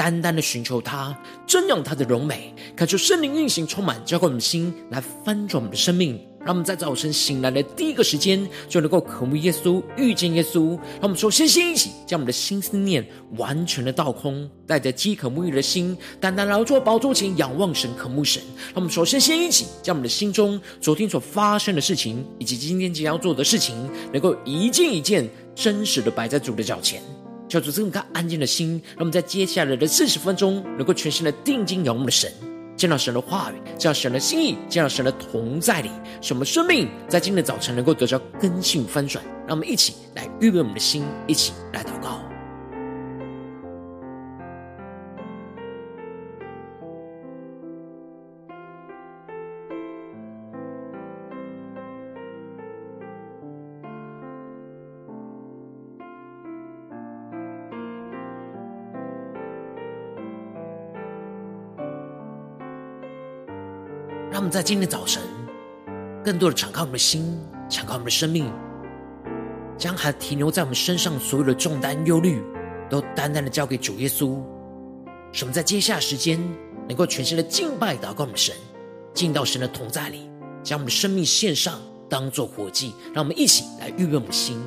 单单的寻求他，瞻仰他的荣美，感受圣灵运行充满，浇灌我们的心，来翻转我们的生命。让我们在早晨醒来的第一个时间，就能够渴慕耶稣、遇见耶稣。让我们首先先一起将我们的心思念完全的倒空，带着饥渴沐浴的心，单单劳作宝座前仰望神、渴慕神。让我们首先先一起将我们的心中昨天所发生的事情，以及今天即将要做的事情，能够一件一件真实的摆在主的脚前，求主赐我们安静的心。让我们在接下来的四十分钟，能够全心的定睛仰望的神。见到神的话语，见到神的心意，见到神的同在里，使我们生命在今天的早晨能够得到根性翻转。让我们一起来预备我们的心，一起来祷告。我们在今天早晨，更多的敞开我们的心，敞开我们的生命，将还停留在我们身上所有的重担、忧虑，都单单的交给主耶稣。使我们在接下来时间，能够全心的敬拜、祷告我们的神，进到神的同在里，将我们的生命献上，当做活祭。让我们一起来预备我们的心。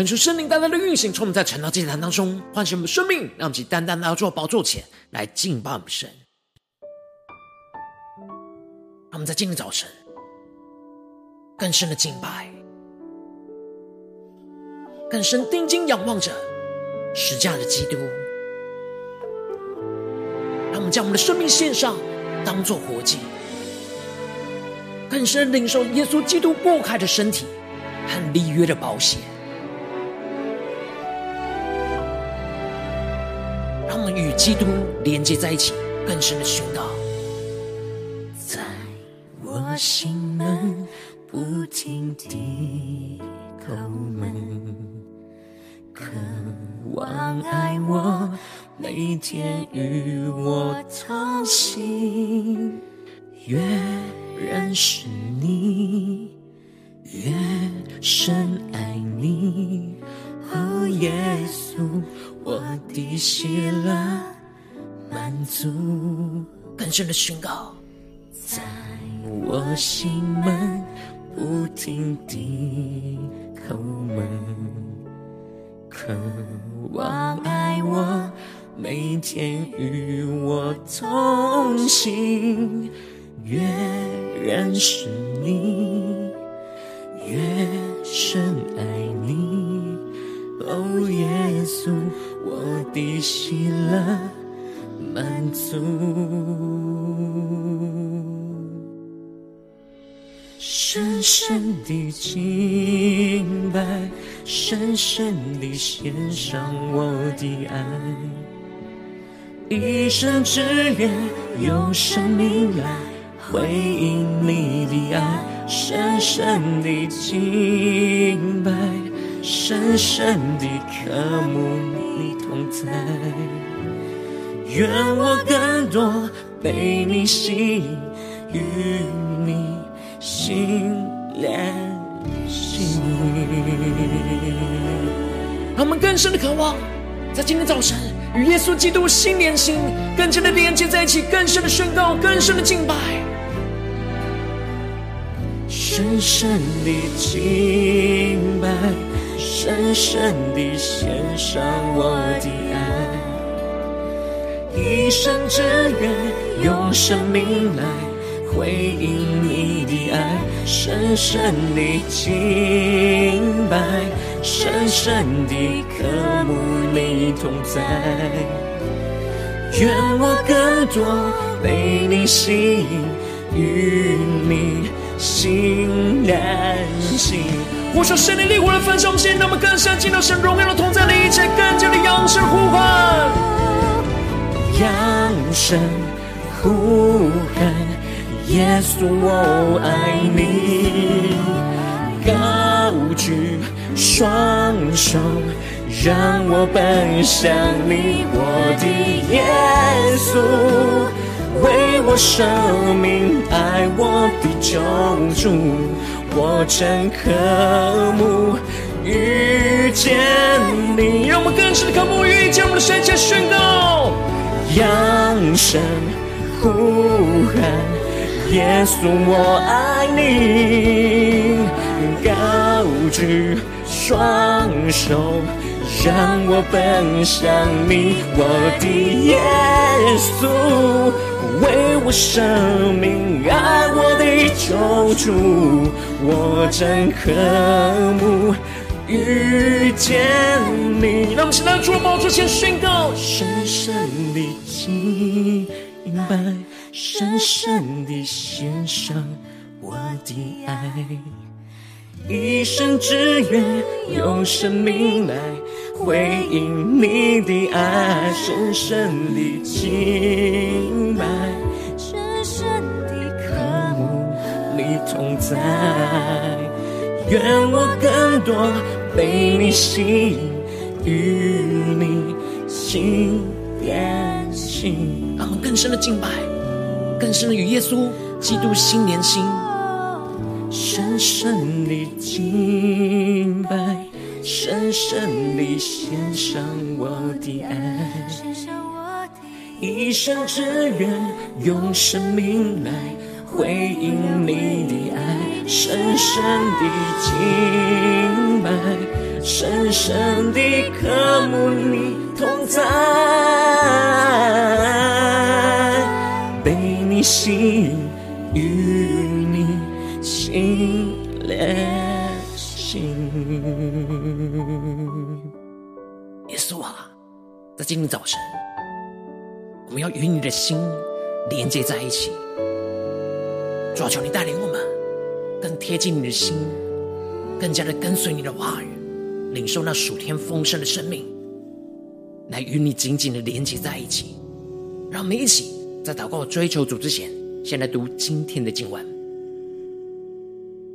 恳求圣灵单单的运行，充满在晨祷祭坛当中，唤醒我们的生命，让我们单单来到主宝座前来敬拜我们神。让我们在今天早晨更深的敬拜，更深定睛仰望着十架的基督。让我们将我们的生命献上，当作活祭，更深领受耶稣基督擘开的身体和立约的保险宝血。与基督连接在一起，更深的宣告，在我心门不停地叩门，渴望爱我，每天与我同行，越认识你，越深爱你，哦，耶稣。我的喜乐满足，更深的宣告，在我心门不停地叩门，渴望爱我，每天与我同行，越认识你，越深爱你，哦，耶稣。我的喜乐满足，深深的敬拜，深深的献上我的爱，一生只愿用生命来回应你的爱，深深的敬拜，深深的渴慕你同。在，愿我更多被你吸引，与你心连心。让我们更深的渴望，在今天早晨与耶稣基督心连心，更加的连接在一起，更深的宣告，更深的敬拜。深深的敬拜，深深的献上我的爱。一生只愿用生命来回应你的爱，深深的敬拜，深深的渴慕你同在。愿我更多被你吸引，与你心连心。呼求圣灵烈火的焚烧，我们现在能不能更深进到神荣耀的同在里，一切更加的扬声呼唤。扬声呼喊，耶稣，我爱你！高举双手，让我奔向你，我的耶稣，为我舍命，爱我的救主，我真渴慕遇见你。让我们更深的渴慕遇见我们的神，前宣告。扬声呼喊，耶稣，我爱你！高举双手，让我奔向你，我的耶稣，为我生命，爱我的救主，我真渴慕。遇见你，让我们现在主宝座前宣告：深深的敬拜，深深的献上我的爱，一生只愿用生命来回应你的爱，深深的敬拜，深深的渴慕你同在，愿我更多。被你吸引，与你心连心，让我们更深的敬拜，更深的与耶稣基督心连心，深深的敬拜，深深的献上我的爱，一生只愿用生命来回应你的爱。深深的敬拜，深深的渴慕你同在，被你吸引，与心连心。耶稣啊，在今天早晨，我们要与你的心连接在一起，主啊，求你带领我们。更贴近你的心，更加的跟随你的话语，领受那属天丰盛的生命，来与你紧紧的连接在一起。让我们一起在祷告追求主之前，先来读今天的经文。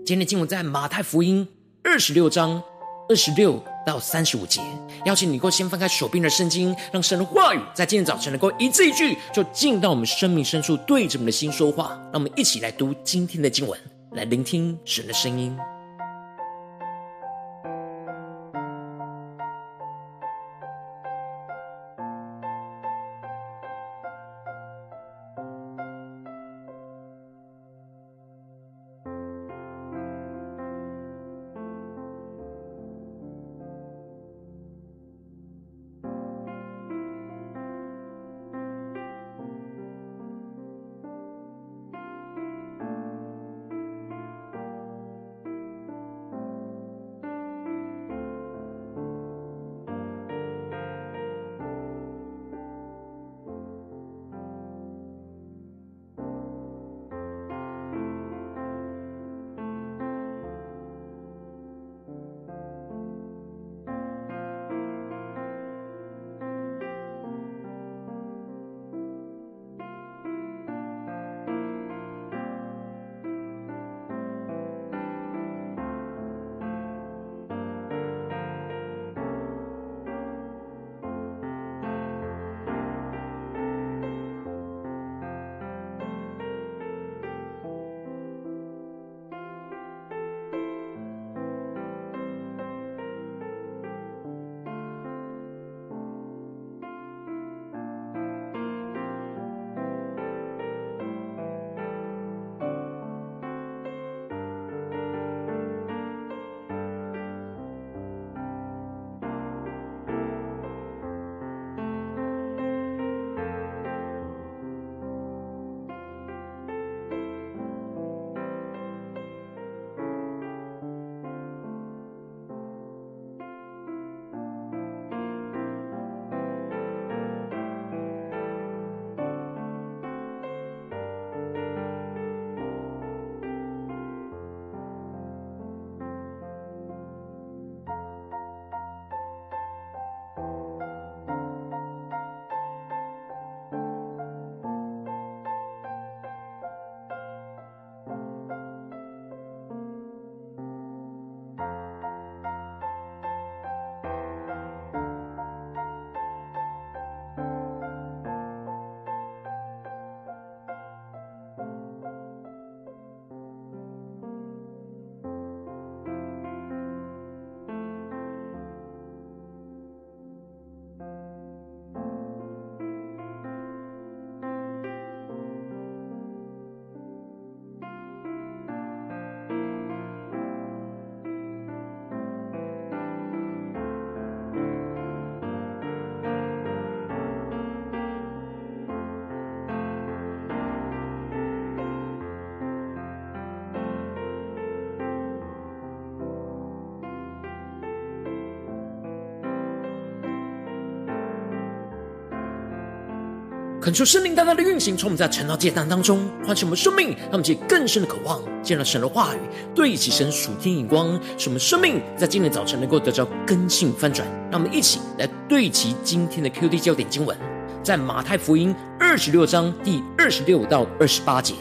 今天的经文在马太福音二十六章二十六到三十五节。邀请你能够先翻开手边的圣经，让神的话语在今天早晨能够一字一句，就进到我们生命深处，对着我们的心说话。让我们一起来读今天的经文。来聆听神的声音。恳求圣灵大大的运行，从我们在晨祷祭坛当中唤醒我们生命，让我们去更深的渴望见到神的话语，对齐神属天眼光，使我们生命在今天早晨能够得到根性翻转。让我们一起来对齐今天的 QD 焦点经文，在马太福音二十六章第二十六到二十八节。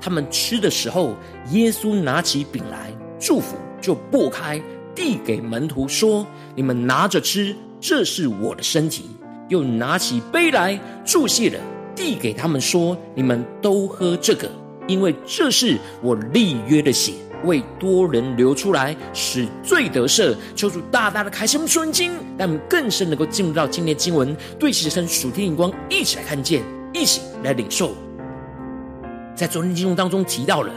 他们吃的时候，耶稣拿起饼来祝福，就擘开，递给门徒说：“你们拿着吃，这是我的身体。”又拿起杯来祝谢了，递给他们说：“你们都喝这个，因为这是我立约的血，为多人流出来，使罪得赦。”求主大大的开启我们属灵经，让我们更深能够进入到今天的经文，对齐神属天眼光，一起来看见，一起来领受。在昨天经文当中提到了，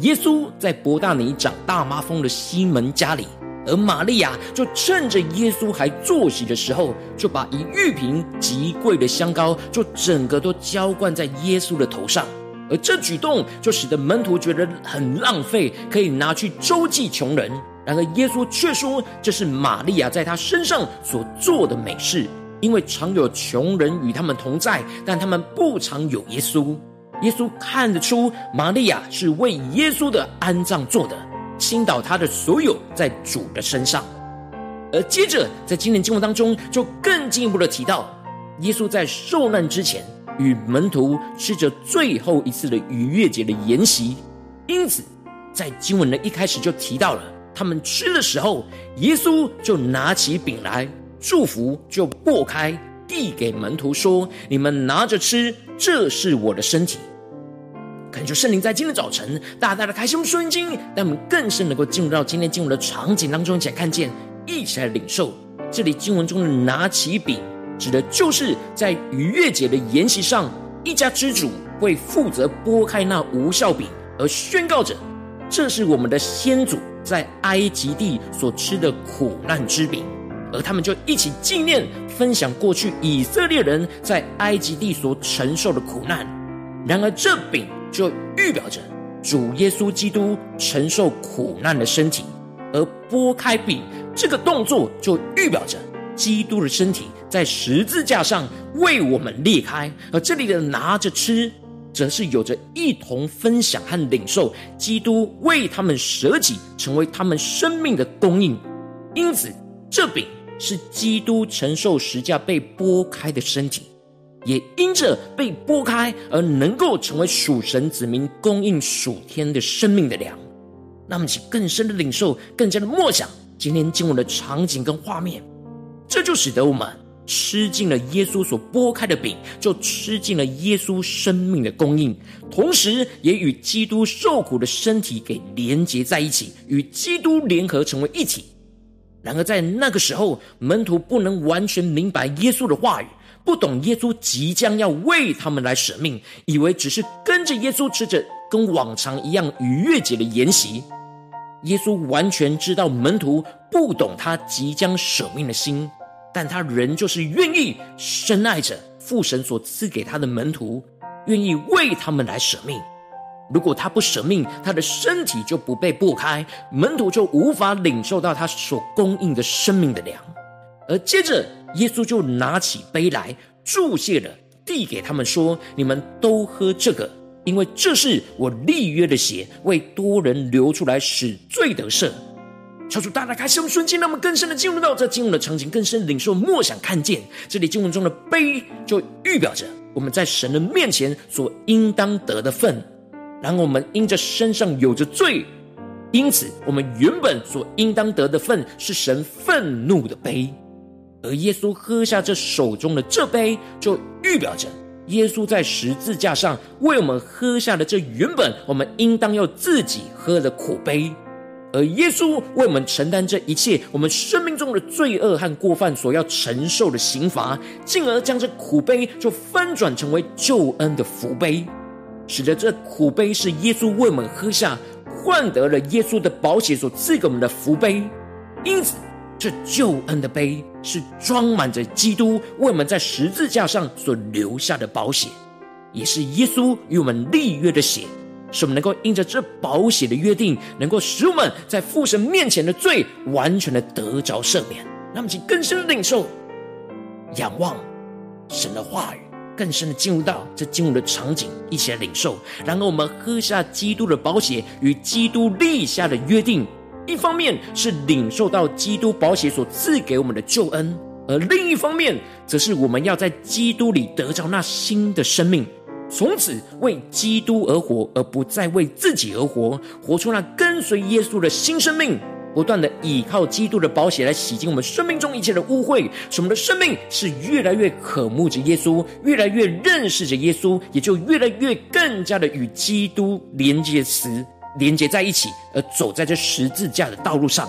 耶稣在伯大尼长大麻风的西门家里，而玛利亚就趁着耶稣还坐席的时候，就把一玉瓶极贵的香膏，就整个都浇灌在耶稣的头上。而这举动就使得门徒觉得很浪费，可以拿去周济穷人。然而耶稣却说，这是玛利亚在他身上所做的美事，因为常有穷人与他们同在，但他们不常有耶稣。耶稣看得出玛利亚是为耶稣的安葬做的，倾倒他的所有在主的身上。而接着在今天经文当中，就更进一步的提到，耶稣在受难之前与门徒吃着最后一次的逾越节的筵席。因此，在经文的一开始就提到了，他们吃的时候，耶稣就拿起饼来祝福，就擘开递给门徒说：“你们拿着吃，这是我的身体。”恳求圣灵在今天早晨大大的开启我们属灵经，让我们更深能够进入到今天经文的场景当中，一起来看见，一起来领受。这里经文中的拿起饼，指的就是在逾越节的筵席上，一家之主会负责拨开那无效饼，而宣告着：这是我们的先祖在埃及地所吃的苦难之饼。而他们就一起纪念、分享过去以色列人在埃及地所承受的苦难。然而这饼。就预表着主耶稣基督承受苦难的身体，而拨开饼这个动作就预表着基督的身体在十字架上为我们裂开。而这里的拿着吃，则是有着一同分享和领受基督为他们舍己，成为他们生命的供应。因此，这饼是基督承受十架被拨开的身体。也因着被拨开而能够成为属神子民供应属天的生命的粮，那么，请更深的领受，更加的默想今天经文的场景跟画面，这就使得我们吃尽了耶稣所拨开的饼，就吃尽了耶稣生命的供应，同时也与基督受苦的身体给连结在一起，与基督联合成为一体。然而在那个时候，门徒不能完全明白耶稣的话语。不懂耶稣即将要为他们来舍命，以为只是跟着耶稣吃着跟往常一样逾越节的筵席。耶稣完全知道门徒不懂他即将舍命的心，但他仍旧愿意深爱着父神所赐给他的门徒，愿意为他们来舍命。如果他不舍命，他的身体就不被擘开，门徒就无法领受到他所供应的生命的粮。而接着，耶稣就拿起杯来祝谢了，递给他们说：“你们都喝这个，因为这是我立约的血，为多人流出来，使罪得赦。”求主大大开启我们瞬间，让我们更深的进入到这经文的场景，更深领受默想看见这里经文中的杯，就预表着我们在神的面前所应当得的份。然后我们因着身上有着罪，因此我们原本所应当得的份是神愤怒的杯。而耶稣喝下这手中的这杯，就预表着耶稣在十字架上为我们喝下的这原本我们应当要自己喝的苦杯。而耶稣为我们承担这一切我们生命中的罪恶和过犯所要承受的刑罚，进而将这苦杯就翻转成为救恩的福杯，使得这苦杯是耶稣为我们喝下，换得了耶稣的宝血所赐给我们的福杯。因此。这救恩的杯是装满着基督为我们在十字架上所留下的宝血，也是耶稣与我们立约的血，使我们能够因着这宝血的约定，能够使我们在父神面前的罪完全的得着赦免。那么，请更深的领受、仰望神的话语，更深的进入到这进入的场景，一起来领受。然后我们喝下基督的宝血与基督立下的约定，一方面是领受到基督宝血所赐给我们的救恩，而另一方面，则是我们要在基督里得着那新的生命，从此为基督而活，而不再为自己而活，活出那跟随耶稣的新生命。不断的倚靠基督的宝血来洗净我们生命中一切的污秽，使我们的生命是越来越渴慕着耶稣，越来越认识着耶稣，也就越来越更加的与基督连接词连接在一起，而走在这十字架的道路上。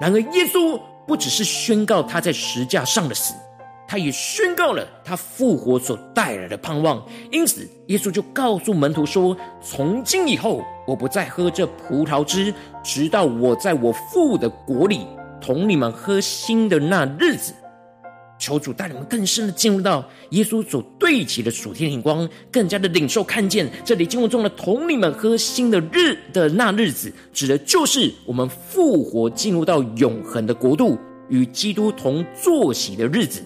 然而，耶稣不只是宣告他在十字架上的死。他也宣告了他复活所带来的盼望，因此耶稣就告诉门徒说：“从今以后，我不再喝这葡萄汁，直到我在我父的国里同你们喝新的那日子。”求主带你们更深的进入到耶稣所对齐的属天灵光，更加的领受看见这里经文中的“同你们喝新的日的那日子”，指的就是我们复活进入到永恒的国度，与基督同坐席的日子。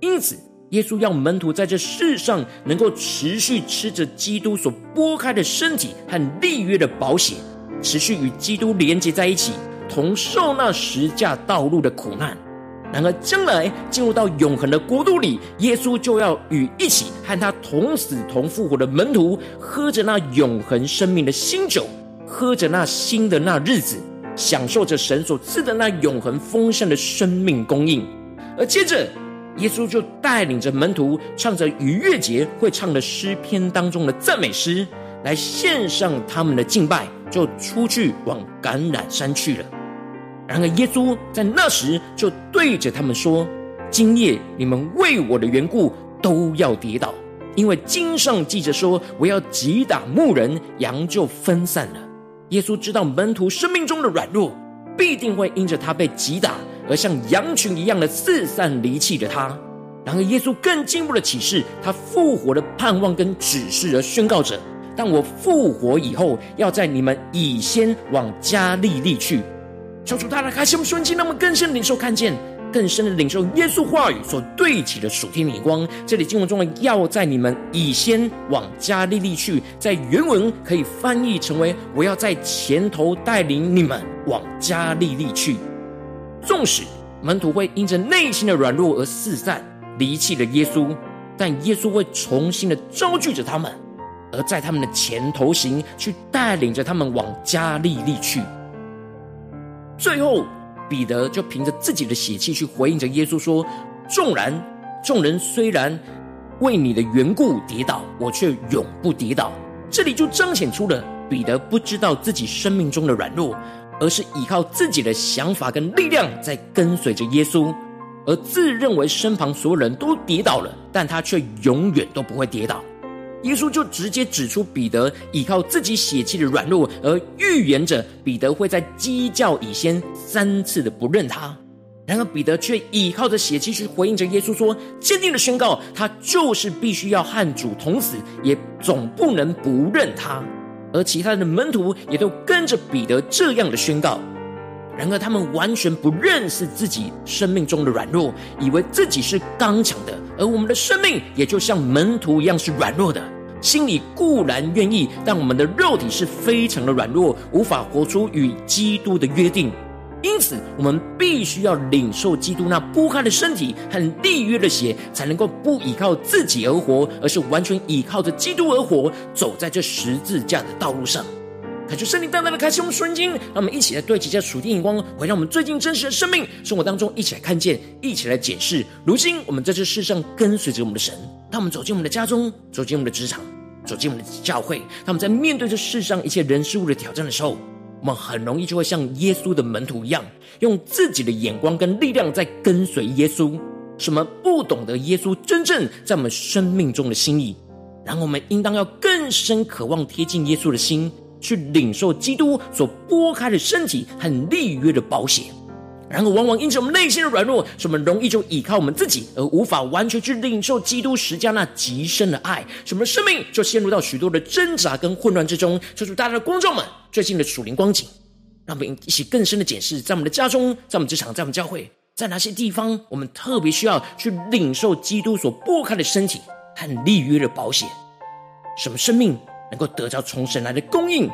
因此，耶稣要门徒在这世上能够持续吃着基督所剥开的身体和立约的宝血，持续与基督连接在一起，同受那十架道路的苦难。然而，将来进入到永恒的国度里，耶稣就要与一起和他同死同复活的门徒，喝着那永恒生命的新酒，喝着那新的那日子，享受着神所赐的那永恒丰盛的生命供应。而接着，耶稣就带领着门徒唱着逾越节会唱的诗篇当中的赞美诗，来献上他们的敬拜，就出去往橄榄山去了。然而，耶稣在那时就对着他们说：“今夜你们为我的缘故都要跌倒，因为经上记着说，我要击打牧人，羊就分散了。”耶稣知道门徒生命中的软弱，必定会因着他被击打。而像羊群一样的四散离弃着他。然而，耶稣更进一步的启示他复活的盼望跟指示，而宣告着：当我复活以后，要在你们以先往加利利去。求主大大开启我们瞬间，让我们更深的领受看见，更深的领受耶稣话语所对齐的属天眼光。这里经文中的“要在你们以先往加利利去”，在原文可以翻译成为“我要在前头带领你们往加利利去”。纵使门徒会因着内心的软弱而四散离弃了耶稣，但耶稣会重新的招聚着他们，而在他们的前头行，去带领着他们往加利利去。最后，彼得就凭着自己的血气去回应着耶稣说：“纵然众人虽然为你的缘故跌倒，我却永不跌倒。”这里就彰显出了彼得不知道自己生命中的软弱。而是依靠自己的想法跟力量在跟随着耶稣，而自认为身旁所有人都跌倒了，但他却永远都不会跌倒。耶稣就直接指出彼得依靠自己血气的软弱，而预言着彼得会在鸡叫以先三次的不认他。然而彼得却依靠着血气去回应着耶稣说，坚定的宣告他就是必须要和主同死，也总不能不认他。而其他的门徒也都跟着彼得这样的宣告，然而他们完全不认识自己生命中的软弱，以为自己是刚强的。而我们的生命也就像门徒一样是软弱的，心里固然愿意，但我们的肉体是非常的软弱，无法活出与基督的约定。因此，我们必须要领受基督那擘开的身体和立约的血，才能够不依靠自己而活，而是完全依靠着基督而活，走在这十字架的道路上。感谢圣灵淡淡的开启我们属灵眼睛，让我们一起来对齐这属地眼光，回让我们最近真实的生命生活当中一起来看见，一起来检视。如今我们在这世上跟随着我们的神，当我们走进我们的家中，走进我们的职场，走进我们的教会，当我们在面对这世上一切人事物的挑战的时候。我们很容易就会像耶稣的门徒一样，用自己的眼光跟力量在跟随耶稣，什么不懂得耶稣真正在我们生命中的心意。然后我们应当要更深渴望贴近耶稣的心，去领受基督所剥开的身体和立约的保险。然而，往往因着我们内心的软弱，使我们容易就依靠我们自己，而无法完全去领受基督十架那极深的爱，使我们生命就陷入到许多的挣扎跟混乱之中。求主大家的观众们，最近的属灵光景，让我们一起更深的检视，在我们的家中，在我们职场，在我们教会，在哪些地方，我们特别需要去领受基督所剥开的身体和立约的保险，什么生命能够得到从神来的供应，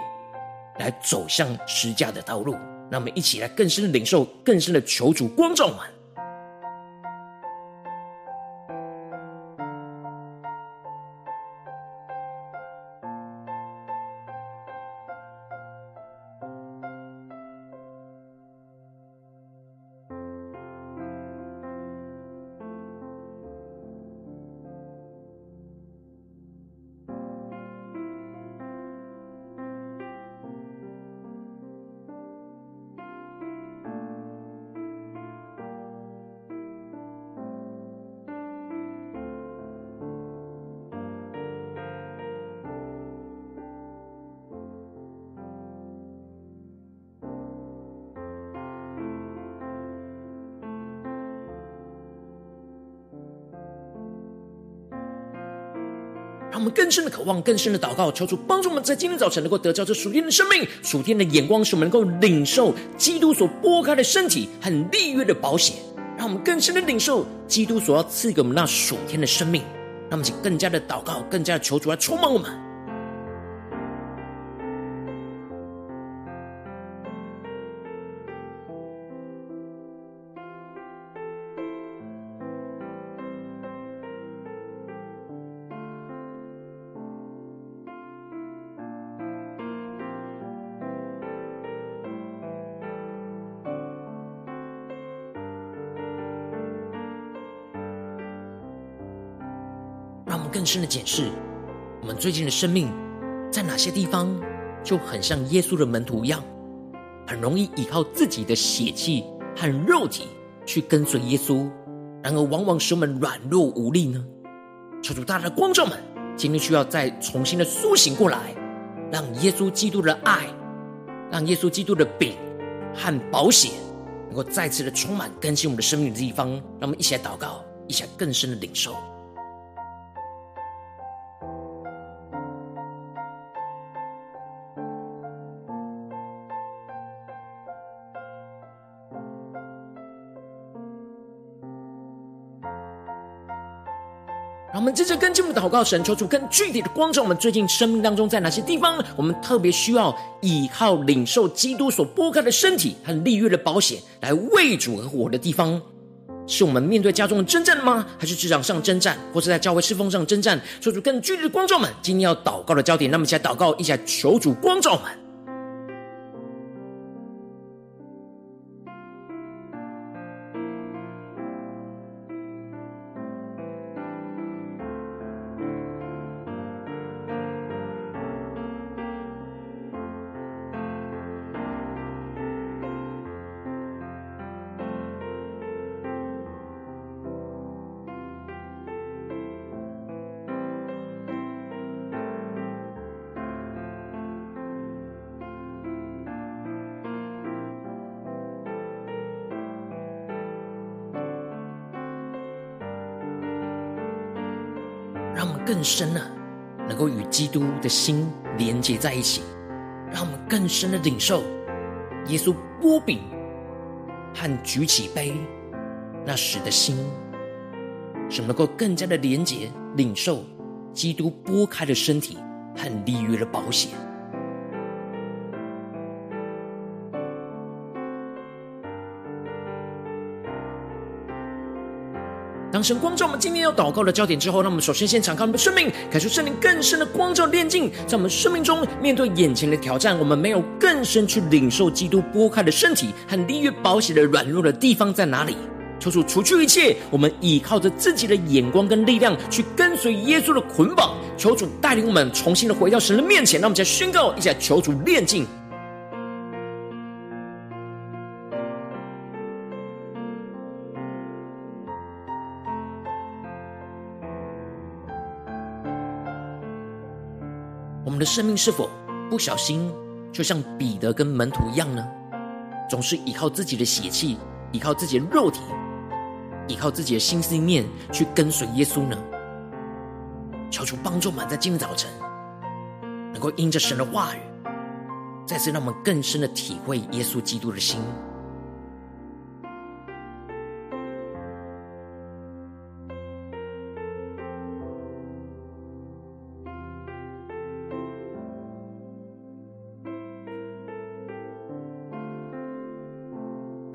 来走向施教的道路？那我们一起来更深的领受，更深的求主光照们。让我们更深的渴望，更深的祷告，求主帮助我们在今天早晨能够得到这属天的生命、属天的眼光，使我们能够领受基督所拨开的身体很利约的保险。让我们更深的领受基督所要赐给我们那属天的生命。让我们请更加的祷告，更加的求主来充满我们。更深的检视，我们最近的生命在哪些地方就很像耶稣的门徒一样，很容易依靠自己的血气和肉体去跟随耶稣，然而往往使我们软弱无力呢？求主大大的光照们，今天需要再重新的苏醒过来，让耶稣基督的爱，让耶稣基督的饼和保险能够再次的充满更新我们的生命的地方，让我们一起来祷告，一起来更深的领受。让我们接着跟进我们祷告，神求主更具体的光照我们最近生命当中，在哪些地方，我们特别需要依靠领受基督所拨开的身体和立约的保险来为主而活的地方，是我们面对家中的征战吗？还是职场上征战，或是在教会侍奉上征战？求主更具体的光照们，今天要祷告的焦点，那么一起来祷告，一起来求主光照们。深的能够与基督的心连接在一起，让我们更深的领受耶稣波饼和举起杯那时的心，使能够更加的连接领受基督剥开的身体和立约的保险。神光照我们今天要祷告的焦点之后，让我们首先先敞开我们的生命，感受圣灵更深的光照炼净，在我们生命中面对眼前的挑战，我们没有更深去领受基督拨开的身体和立约保险的软弱的地方在哪里？求主除去一切我们依靠着自己的眼光跟力量去跟随耶稣的捆绑，求主带领我们重新的回到神的面前，让我们再宣告一下，求主炼净。生命是否不小心，就像彼得跟门徒一样呢？总是依靠自己的血气，依靠自己的肉体，依靠自己的心思念去跟随耶稣呢？求主帮助我们，在今天早晨能够因着神的话语，再次让我们更深的体会耶稣基督的心。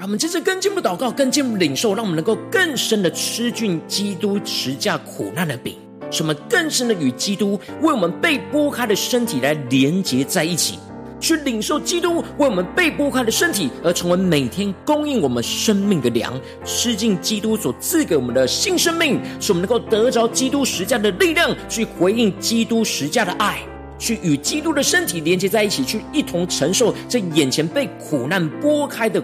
我们接着更进一步祷告，更进一步领受，让我们能够更深的吃尽基督十架苦难的饼，使我们更深的与基督为我们被剥开的身体来连结在一起，去领受基督为我们被剥开的身体，而成为每天供应我们生命的粮，吃尽基督所赐给我们的新生命，使我们能够得着基督十架的力量，去回应基督十架的爱，去与基督的身体连接在一起，去一同承受这眼前被苦难剥开的。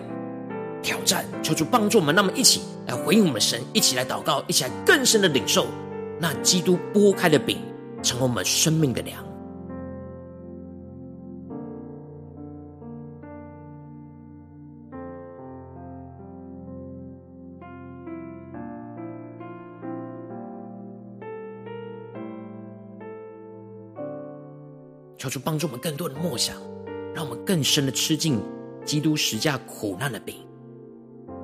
挑战，求主帮助我们，那么一起来回应我们的神，一起来祷告，一起来更深的领受那基督剥开的饼，成为我们生命的粮。求主帮助我们更多的梦想，让我们更深的吃进基督十架苦难的饼。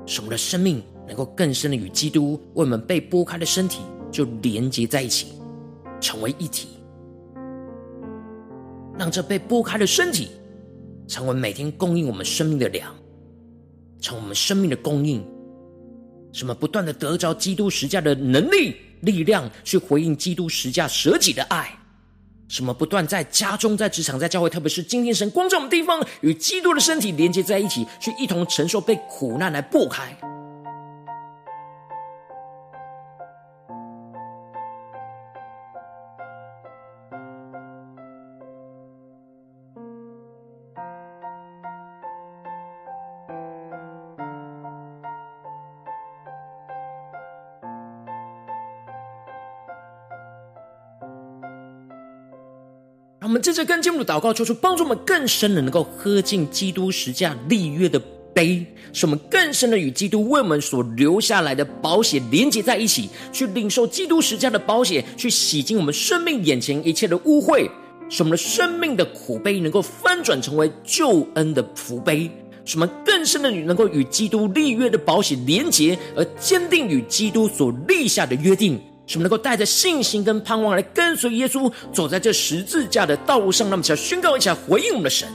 使我们的生命能够更深的与基督为我们被剥开的身体就连接在一起，成为一体，让这被剥开的身体成为每天供应我们生命的粮，成为我们生命的供应。什么不断的得着基督十架的能力、力量，去回应基督十架舍己的爱。什么不断在家中、在职场、在教会，特别是今天神光照我们地方，与基督的身体连接在一起，去一同承受被苦难来剥开。们接着更进一步的祷告，求主帮助我们更深的能够喝进基督十架立约的杯，使我们更深的与基督为我们所留下来的宝血连接在一起，去领受基督十架的宝血，去洗净我们生命眼前一切的污秽，使我们的生命的苦杯能够翻转成为救恩的福杯，使我们更深的能够与基督立约的保险连结，而坚定与基督所立下的约定。使我们能够带着信心跟盼望来跟随耶稣，走在这十字架的道路上。那么，想宣告一下，回应我们的神。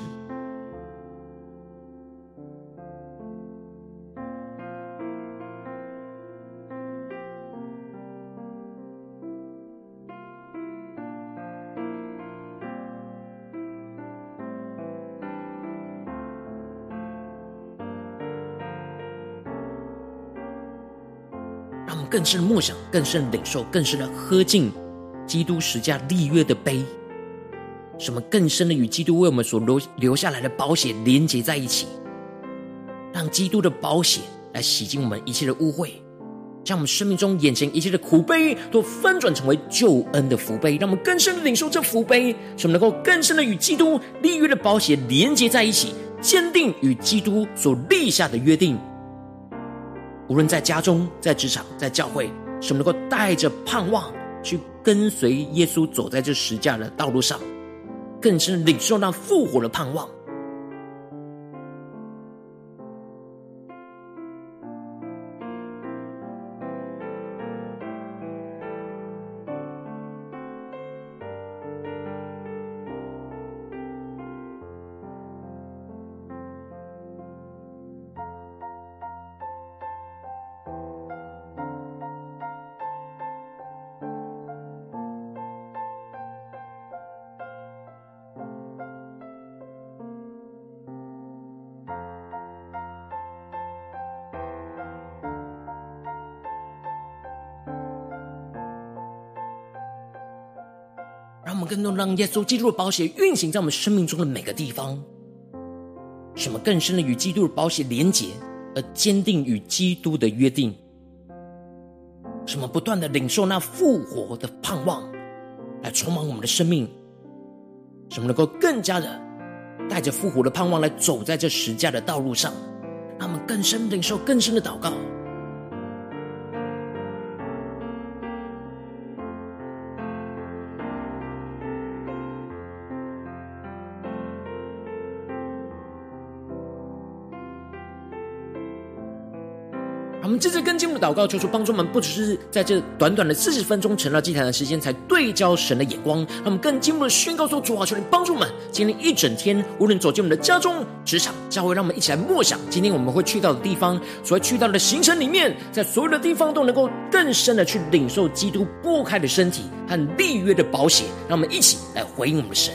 更深的默想，更深的领受，更深的喝进基督十架立约的杯，什么更深的与基督为我们所留留下来的宝血连接在一起，让基督的宝血来洗净我们一切的污秽，将我们生命中眼前一切的苦悲都翻转成为救恩的福杯，让我们更深的领受这福杯，使我们能够更深的与基督立约的宝血连接在一起，坚定与基督所立下的约定。无论在家中、在职场、在教会，使我们能够带着盼望去跟随耶稣走在这十架的道路上，更是领受那复活的盼望。让耶稣基督的宝血运行在我们生命中的每个地方，什么更深的与基督的宝血连结，而坚定与基督的约定，什么不断的领受那复活的盼望，来充满我们的生命，什么能够更加的带着复活的盼望来走在这十架的道路上，让我们更深领受更深的祷告。们接着跟进我们祷告，求主帮助我们，不只是在这短短的四十分钟成了祭坛的时间，才对焦神的眼光。让我们更进一步的宣告说：主啊，求你帮助我们，今天一整天，无论走进我们的家中、职场、教会，让我们一起来默想，今天我们会去到的地方，所要去到的行程里面，在所有的地方都能够更深的去领受基督擘开的身体和立约的保险。让我们一起来回应我们的神。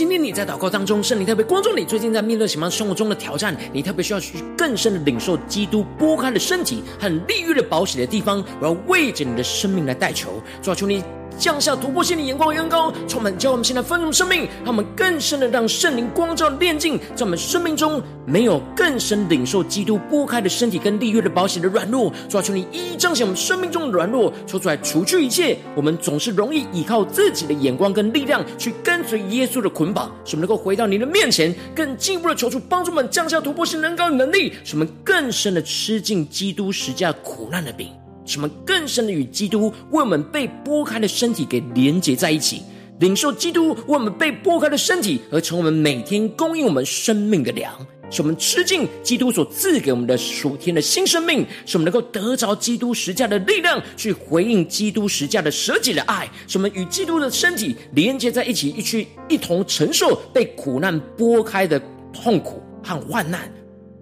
今天你在祷告当中，圣灵特别关注你，最近在面对什么生活中的挑战？你特别需要去更深的领受基督拨开的身体和立约的保险的地方。我要为着你的生命来代求，抓住，你。降下突破性的眼光与恩膏，充满教我们现在丰盛生命，让我们更深的让圣灵光照炼净，在我们生命中没有更深领受基督剥开的身体跟利约的保险的软弱，主啊，求你一一彰显我们生命中的软弱，求出来除去一切我们总是容易依靠自己的眼光跟力量去跟随耶稣的捆绑，使我们能够回到你的面前，更进一步的求出帮助我们降下突破性恩膏与能力，使我们更深的吃尽基督十架苦难的饼。使我们更深的与基督为我们被剥开的身体给连接在一起，领受基督为我们被剥开的身体，而成为我们每天供应我们生命的粮。使我们吃尽基督所赐给我们的属天的新生命，使我们能够得着基督十架的力量，去回应基督十架的舍己的爱。使我们与基督的身体连接在一起，一起一同承受被苦难剥开的痛苦和患难。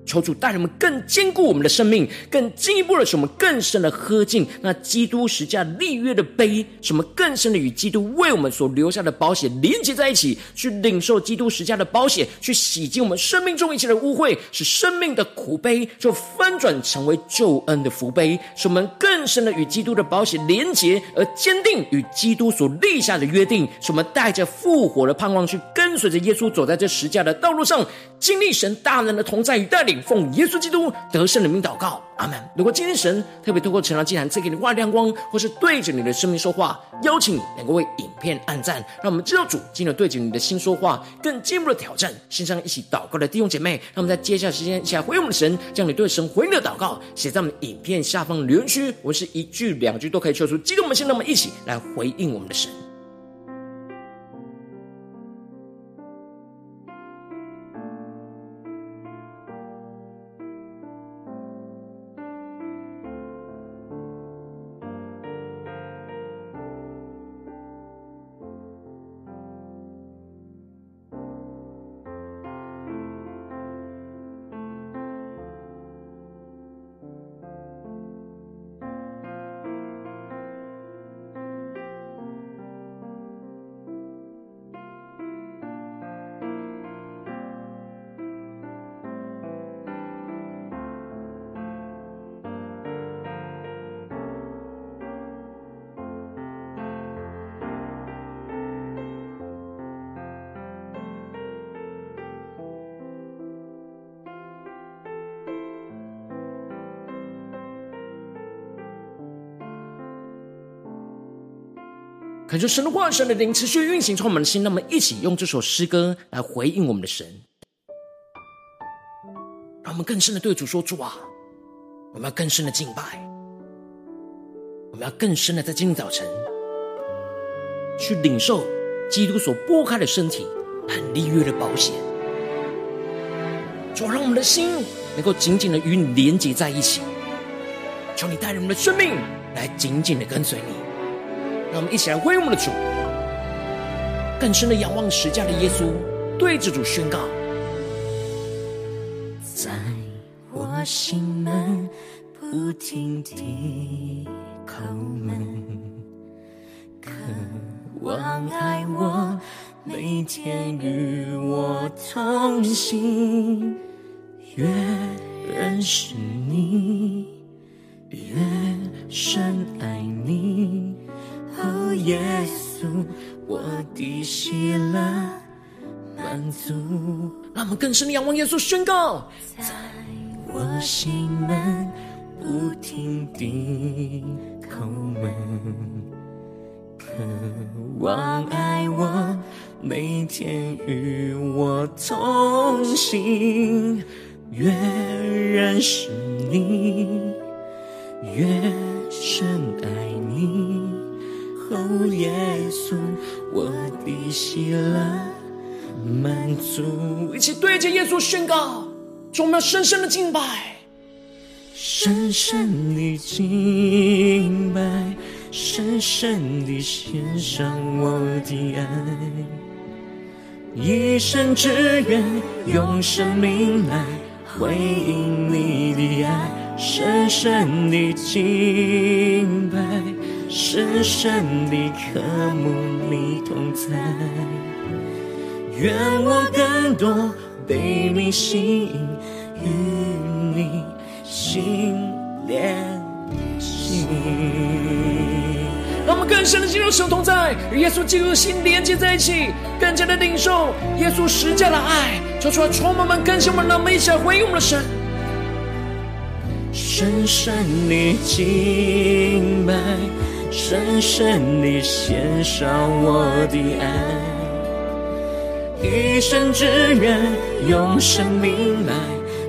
求主带人们更坚固我们的生命，更进一步的使我们更深的喝进那基督十架立约的杯，使我们更深的与基督为我们所留下的保险连接在一起，去领受基督十架的保险，去洗净我们生命中一切的污秽，使生命的苦杯就翻转成为救恩的福杯，使我们更深的与基督的保险连接，而坚定与基督所立下的约定，使我们带着复活的盼望，去跟随着耶稣走在这十架的道路上，经历神大能的同在与带领。奉耶稣基督得胜的名祷告，阿门。如果今天神特别透过晨祷祭坛赐给你话语亮光，或是对着你的生命说话，邀请你能够为影片按赞，让我们知道主今天对着你的心说话，更进一步的挑战。线上一起祷告的弟兄姐妹，让我们在接下来时间一起来回应我们的神，将你对神回应的祷告写在我们影片下方留言区，我是一句两句都可以说出激动我们心，让我们一起来回应我们的神。恳求神的话、神的灵持续运行，充满我们的心。让我们一起用这首诗歌来回应我们的神，让我们更深的对主说：“主啊，我们要更深的敬拜，我们要更深的在今天早晨去领受基督所擘开的身体和立约的保险。主，让我们的心能够紧紧的与你连接在一起。求你带领我们的生命来紧紧的跟随你。”让我们一起来回应我们的主，更深的仰望十架的耶稣，对着主宣告：在我心门不停地叩门，渴望爱我，每天与我同行，越认识你，越深爱你。耶稣，我的喜乐满足。让我们更深的仰望耶稣，宣告：在我心门不停地叩门，渴望爱我，每天与我同行，越认识你，越深爱你。哦，耶稣，我的喜乐满足。一起对着耶稣宣告，我们要深深的敬拜，深深的敬拜，深深的献上我的爱，一生只愿用生命来回应你的爱，深深的敬拜。深深地渴慕你同在，愿我更多被你吸引，与你心连心。让我们更深的进入神同在，与耶稣基督的心连接在一起，更加的领受耶稣十架的爱，求出来充满们更新我们，让我们一起来回应我们的神，深深地敬拜。深深地献上我的爱，一生只愿用生命来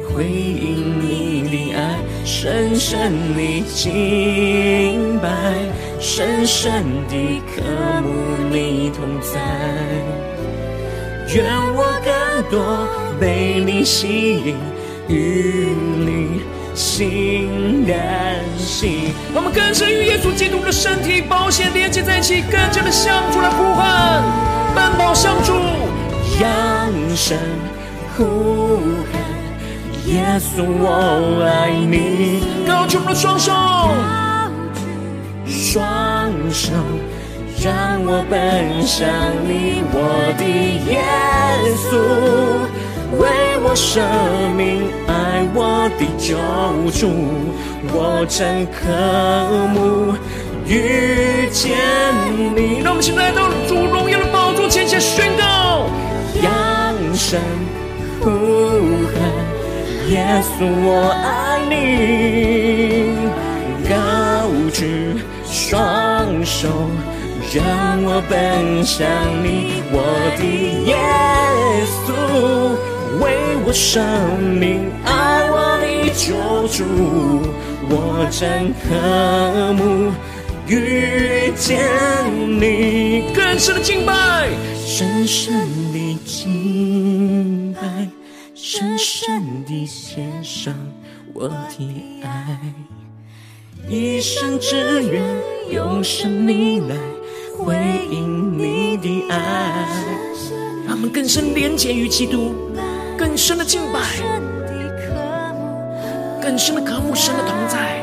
回应你的爱。深深地敬拜，深深地渴慕你同在，愿我更多被你吸引，与你。心连心，我们更深与耶稣基督的身体宝血连接在一起，更加的向主来呼唤，奔跑向主，扬声呼喊，耶稣我爱你，高举我们的双手，双手让我奔向你，我的耶稣。为我舍命爱我的救主，我真渴慕遇见你。让我们现在到主荣耀的宝座前，先宣告：扬声呼喊，耶稣我爱你，高举双手，让我奔向你，我的耶稣。为我生命爱我的救主，我真渴慕遇见你。更深的敬拜，深深的敬拜，深深的献上我的爱，一生只愿用生命来回应你的爱，让我们更深连接于基督。更深的敬拜，更深的渴慕神的同在。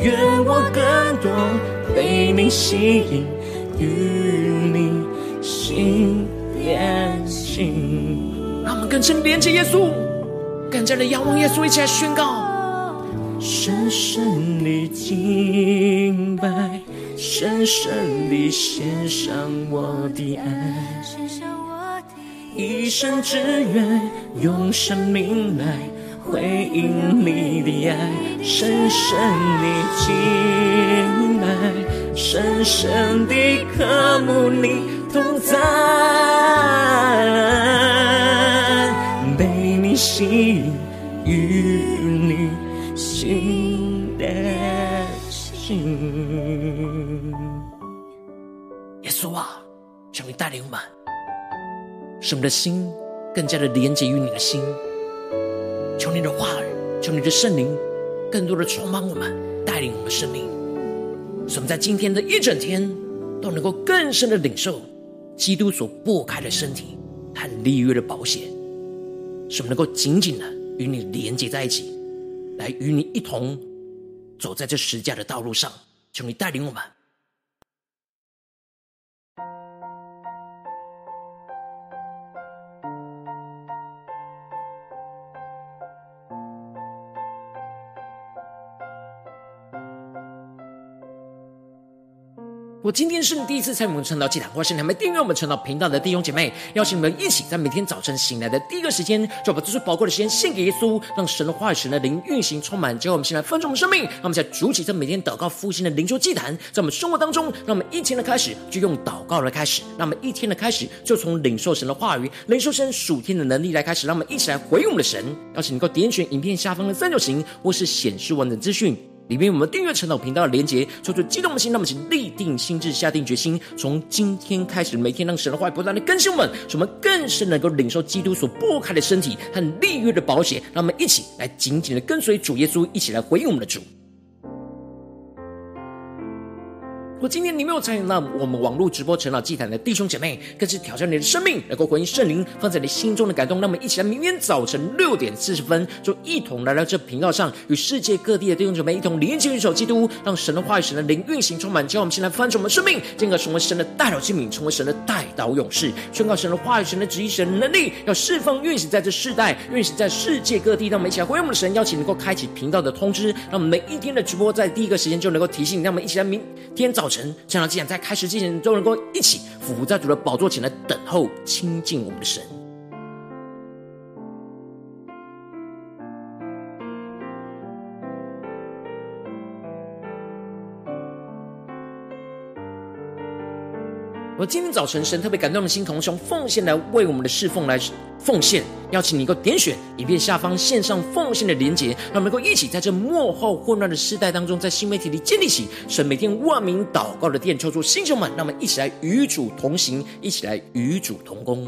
愿我更多被你吸引，与你心连心。让我们更深连接耶稣，更加的仰望耶稣，一起来宣告：深深的敬拜，深深的献上我的爱。一生只愿用生命来回应你的爱，深深的敬拜，深深地渴慕你同在，被你吸引，与你心的心。耶稣啊，求你带领我们，使我们的心更加的连接于你的心。求你的话语，求你的圣灵，更多的充满我们，带领我们的生命。使我们在今天的一整天，都能够更深的领受基督所擘开的身体和立约的宝血，使我们能够紧紧的与你连接在一起，来与你一同走在这十架的道路上。求你带领我们。我今天是你第一次参与我们晨祷祭坛，或是你还没订阅我们晨祷频道的弟兄姐妹，邀请你们一起在每天早晨醒来的第一个时间，就把这最宝贵的时间献给耶稣，让神的话语、神的灵运行充满，结果我们先来分盛我们生命。让我们在主起这每天祷告复兴的灵修祭坛，在我们生活当中，让我们一天的开始就用祷告来开始，让我们一天的开始就从领受神的话语、领受神属天的能力来开始，让我们一起来回应我们的神。邀请你能够点选影片下方的三角形，或是显示完整资讯。里面我们订阅陈导频道的连结，做出激动的心，那么请立定心智，下定决心，从今天开始，每天让神的话不断的更新我们，使我们更是能够领受基督所剥开的身体和立约的保险，让我们一起来紧紧的跟随主耶稣，一起来回应我们的主。果今天你没有参与到我们网络直播晨祷祭坛的弟兄姐妹，更是挑战你的生命，能够回应圣灵放在你心中的感动。那么，一起来，明天早晨六点四十分，就一同来到这频道上，与世界各地的弟兄姐妹一同连接、领受基督，让神的话语、神的灵运行充满。叫我们先来翻转我们生命，进而成为神的代祷器皿，成为神的代祷勇士，宣告神的话语、神的旨意、神的能力，要释放运行在这世代，运行在世界各地。让我们一起来回应我们的神，邀请能够开启频道的通知，让我们每一天的直播在第一个时间就能够提醒你。让我们一起来，明天早晨。晨祷祭坛在开始之前，就能够一起俯伏在主的宝座前来等候亲近我们的神。今天早晨，神特别感动的心，同兄奉献来为我们的侍奉来奉献。邀请你能够点选影片下方线上奉献的连结，让我们能够一起在这幕后混乱的时代当中，在新媒体里建立起神每天万名祷告的殿，抽出星球们，让我们一起来与主同行，一起来与主同工。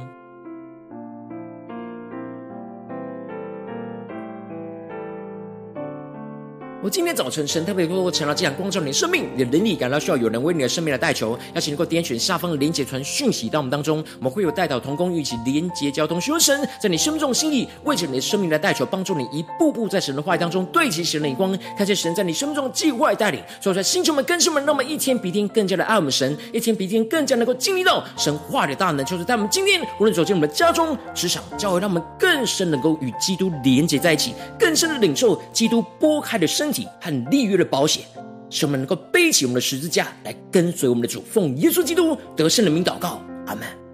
我今天早晨，神特别透过晨祷祭坛光照你的生命，你的灵里感到需要有人为你的生命来代求，邀请能够点选下方的连结传讯息到我们当中，我们会有代祷同工一起连结交通，寻求神在你生命中的心意，为着你的生命来代求，帮助你一步步在神的话语当中对齐神的眼光，看见神在你生命中的计划带领。所以在星球们、更新们，让我们一天比一天更加的爱我们神，一天比一天更加能够经历到神话语的大能，就是在我们今天无论走进我们的家中、职场、教会，让我们更深能够与基督连结在一起，更深的领受基督擘开的身体。和立约的保险，使我们能够背起我们的十字架来跟随我们的主，奉耶稣基督得胜的名祷告，阿门。